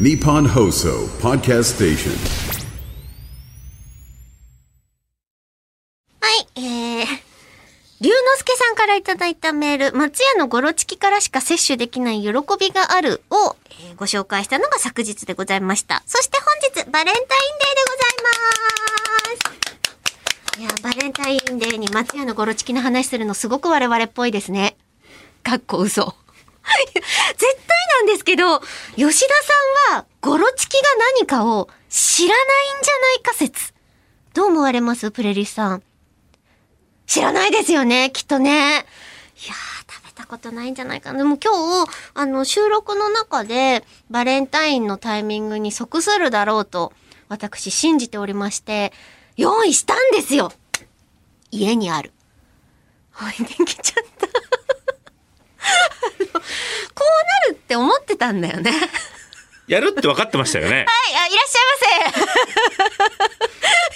Nippon Hoso Podcast Station. はい、えー、龍之介さんからいただいたメール、松屋のゴロチキからしか摂取できない喜びがあるを、えーご紹介したのが昨日でございました。そして本日、バレンタインデーでございます。いや、バレンタインデーに松屋のゴロチキの話するのすごく我々っぽいですね。かっこ嘘。絶対なんですけど、吉田さんはゴロチキが何かを知らないんじゃないか説。どう思われます？プレリスさん。知らないですよね、きっとね。いやー、食べたことないんじゃないかな。でも今日、あの、収録の中で、バレンタインのタイミングに即するだろうと、私信じておりまして、用意したんですよ家にある。置いてきちゃった。あのこうなるって思ってたんだよね。はい、やるって分かってましたよね。あ、いらっしゃいませ。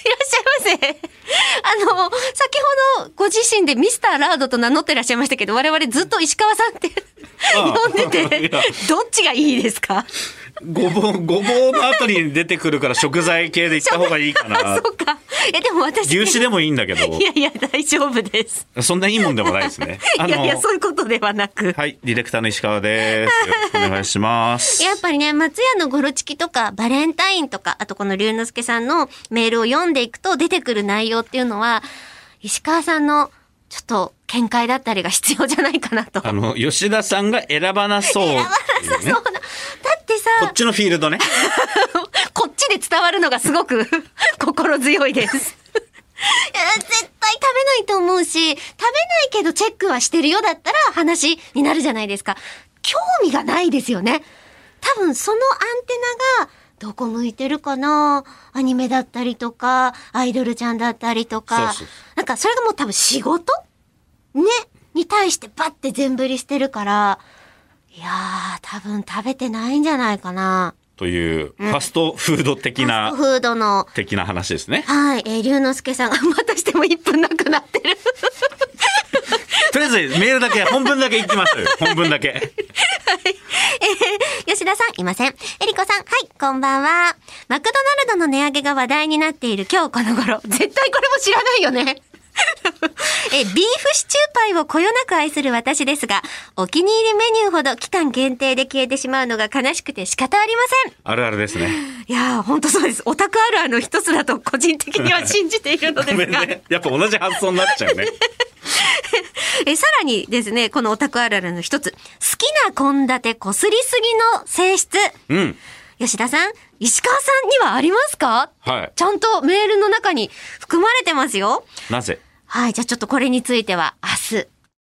いらっしゃいませ。あの、先ほどご自身でミスターラードと名乗ってらっしゃいましたけど、我々ずっと石川さんって呼んでてどっちがいいですか？ごぼう、ごぼうの後に出てくるから食材系で行った方がいいかあ、な そ。うか。え、でも私。牛脂でもいいんだけど い、やいや、大丈夫です。そんないいもんでもないですね。あ いやいや、そういうことではなく。はい、ディレクターの石川です。よろしくお願いします。やっぱりね、松屋のゴロチキとか、バレンタインとか、あとこの龍之介さんのメールを読んでいくと出てくる内容っていうのは、石川さんのちょっと見解だったりが必要じゃないかなと。あの、吉田さんが選ばなそうっていうね、そうだ。だってさ、こっちのフィールドね。伝わるのがすごく 心強いです。いや絶対食べないと思うし、食べないけどチェックはしてるよだったら話になるじゃないですか。興味がないですよね。多分そのアンテナがどこ向いてるかな？アニメだったりとか、アイドルちゃんだったりとか。そうそうなんかそれがもう多分仕事？ね？に対してバッて全振りしてるから、いやー、多分食べてないんじゃないかな。という、ファストフード的な、フードの的な話ですね。はい、えー、龍之介さんがまたしても1分なくなってる。とりあえずメールだけ、本文だけ行きます。本文だけ。えー、吉田さん、いません。えりこさん、はい、こんばんは。マクドナルドの値上げが話題になっている今日この頃。絶対これも知らないよね。え、ビーフシチューパイをこよなく愛する私ですが、お気に入りメニューほど期間限定で消えてしまうのが悲しくて仕方ありません。あるあるですね。いやー、ほんとそうです。オタクあるあるの一つだと個人的には信じているのでごめすが。んね。やっぱ同じ発想になっちゃうね。え、さらにですね、このオタクあるあるの一つ。好きな献立こすりすぎの性質。うん。吉田さん、石川さんにはありますか？はい。ちゃんとメールの中に含まれてますよ。なぜ？はい、じゃあちょっとこれについては、